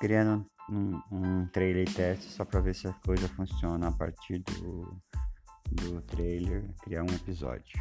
criando um, um trailer teste só para ver se a coisa funciona a partir do, do trailer, criar um episódio.